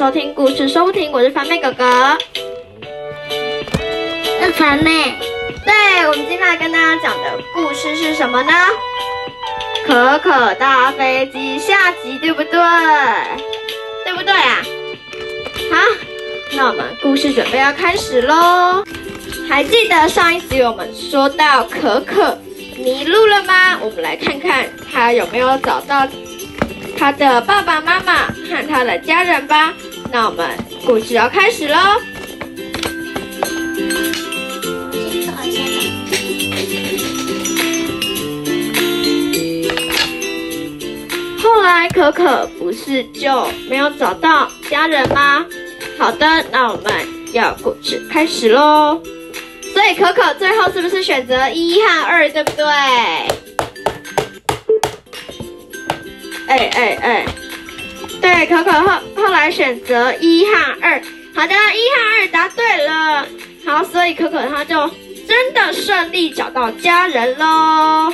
收听故事收不停，我是凡妹哥哥。是凡妹。对，我们今天来跟大家讲的故事是什么呢？可可大飞机下集，对不对？对不对啊？好，那我们故事准备要开始喽。还记得上一集我们说到可可迷路了吗？我们来看看他有没有找到他的爸爸妈妈和他的家人吧。那我们故事要开始喽。后来可可不是就没有找到家人吗？好的，那我们要故事开始喽。所以可可最后是不是选择一和二，对不对？哎哎哎，对，可可后后来选择一和二。好的，一和二答对了。好，所以可可他就真的顺利找到家人喽。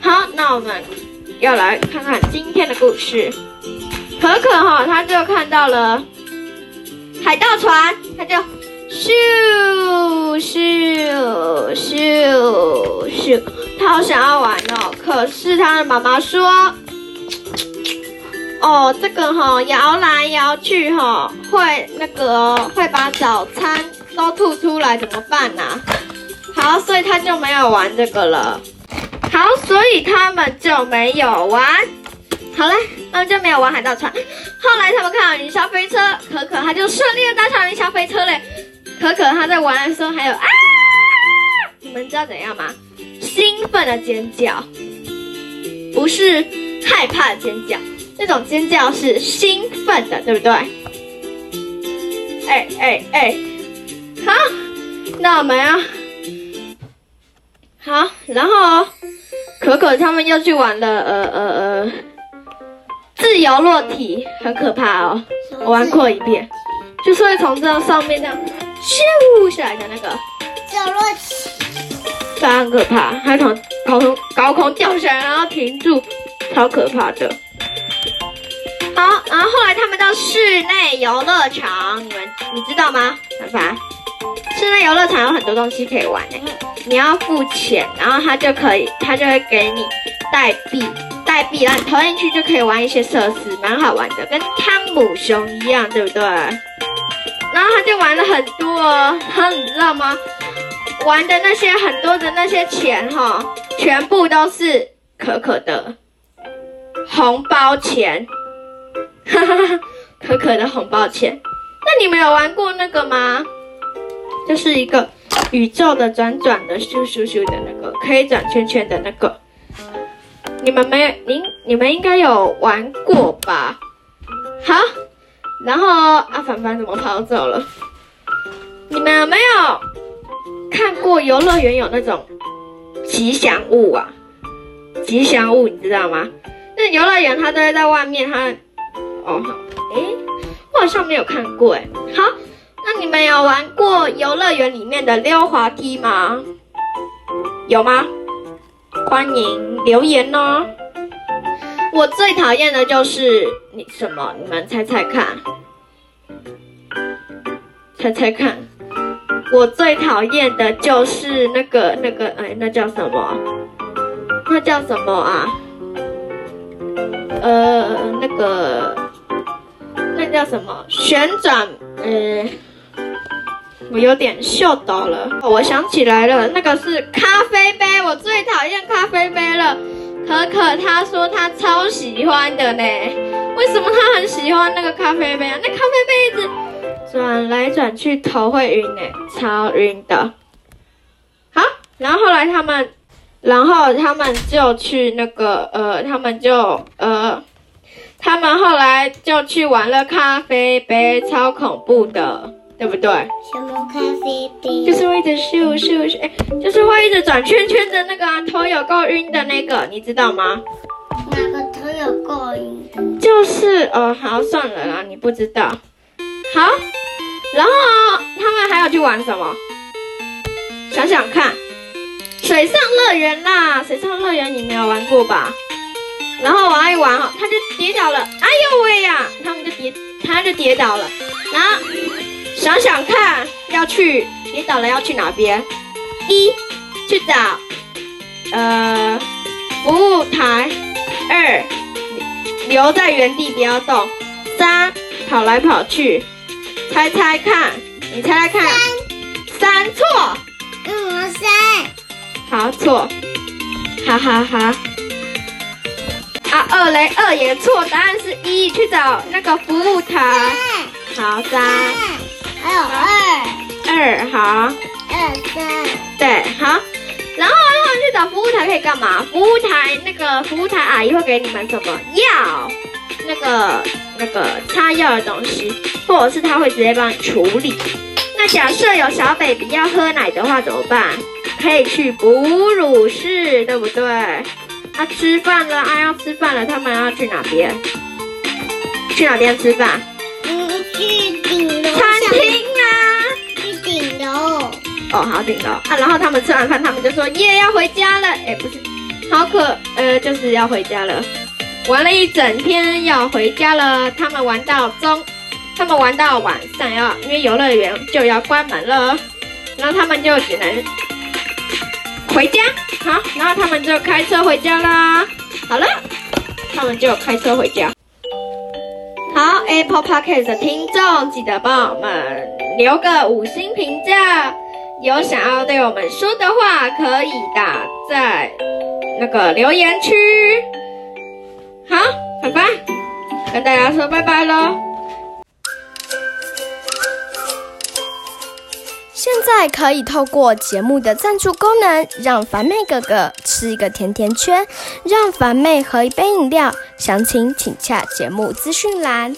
好，那我们要来看看今天的故事。可可哈，他就看到了海盗船，他就咻咻咻咻，他好想要玩哦。可是他的妈妈说。哦，这个哈摇来摇去哈，会那个会把早餐都吐出来，怎么办呢？好，所以他就没有玩这个了。好，所以他们就没有玩。好嘞，他们就没有玩海盗船。后来他们看到云霄飞车，可可他就顺利的搭上云霄飞车嘞。可可他在玩的时候还有啊，你们知道怎样吗？兴奋的尖叫，不是害怕的尖叫。这种尖叫是兴奋的，对不对？哎哎哎，好，那我们要好，然后可可他们又去玩了，呃呃呃，自由落体，很可怕哦。我玩过一遍，就是会从这上面这样咻下来的那个自由落体，非常可怕，还从高空高空掉下来，然后停住，超可怕的。好，然后后来他们到室内游乐场，你们你知道吗？凡凡，室内游乐场有很多东西可以玩诶，你要付钱，然后他就可以，他就会给你代币，代币，让你投进去就可以玩一些设施，蛮好玩的，跟汤姆熊一样，对不对？然后他就玩了很多，然后你知道吗？玩的那些很多的那些钱哈，全部都是可可的红包钱。哈哈哈，可可的红包钱。那你们有玩过那个吗？就是一个宇宙的转转的咻咻咻的那个，可以转圈圈的那个。你们没有？您你们应该有玩过吧？好，然后阿凡凡怎么跑走了？你们没有看过游乐园有那种吉祥物啊？吉祥物你知道吗？那游乐园它都会在外面，它。哦好，哎，我好像没有看过哎。好，那你们有玩过游乐园里面的溜滑梯吗？有吗？欢迎留言哦。我最讨厌的就是你什么？你们猜猜看，猜猜看。我最讨厌的就是那个那个哎，那叫什么？那叫什么啊？呃，那个。那叫什么旋转？呃，我有点秀到了。我想起来了，那个是咖啡杯。我最讨厌咖啡杯了。可可他说他超喜欢的呢。为什么他很喜欢那个咖啡杯啊？那咖啡杯一直转来转去，头会晕呢，超晕的。好，然后后来他们，然后他们就去那个呃，他们就呃。他们后来就去玩了咖啡杯，超恐怖的，对不对？什么咖啡杯？就是会一直咻咻咻，哎，就是会一直转圈圈的那个，头有够晕的那个，你知道吗？哪个头有够晕的？就是哦，好算了啦，你不知道。好，然后他们还要去玩什么？想想看，水上乐园啦，水上乐园你没有玩过吧？然后玩一玩哈，他就跌倒了，哎呦喂呀！他们就跌他就跌倒了。然后想想看，要去跌倒了要去哪边？一去找呃服务台，二留在原地不要动，三跑来跑去。猜猜看，你猜猜看，三错，嗯，三，好错，哈哈哈。啊，二雷，二也错，答案是一，去找那个服务台。好，三，还有二，二，好，二三，对，好。然后他们去找服务台可以干嘛？服务台那个服务台阿姨会给你们什么药？那个那个擦药的东西，或者是他会直接帮你处理。那假设有小 baby 要喝奶的话怎么办？可以去哺乳室，对不对？啊，吃饭了啊，要吃饭了，他们要去哪边？去哪边吃饭？嗯，去顶楼餐厅啊。去顶楼。哦，好顶楼啊。然后他们吃完饭，他们就说耶要回家了。哎，不是，好可呃，就是要回家了。玩了一整天，要回家了。他们玩到中，他们玩到晚上要，因为游乐园就要关门了，然后他们就只能回家。好，然后他们就开车回家啦。好了，他们就开车回家。好，Apple Podcast 的听众记得帮我们留个五星评价。有想要对我们说的话，可以打在那个留言区。好，拜拜，跟大家说拜拜喽。现在可以透过节目的赞助功能，让凡妹哥哥吃一个甜甜圈，让凡妹喝一杯饮料。详情请洽节目资讯栏。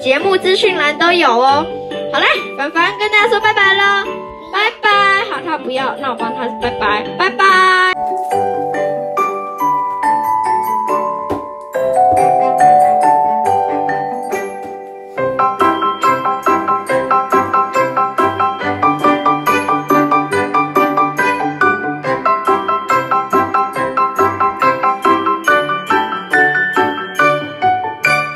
节目资讯栏都有哦。好嘞，凡凡跟大家说拜拜喽，拜拜。好，他不要，那我帮他拜拜，拜拜。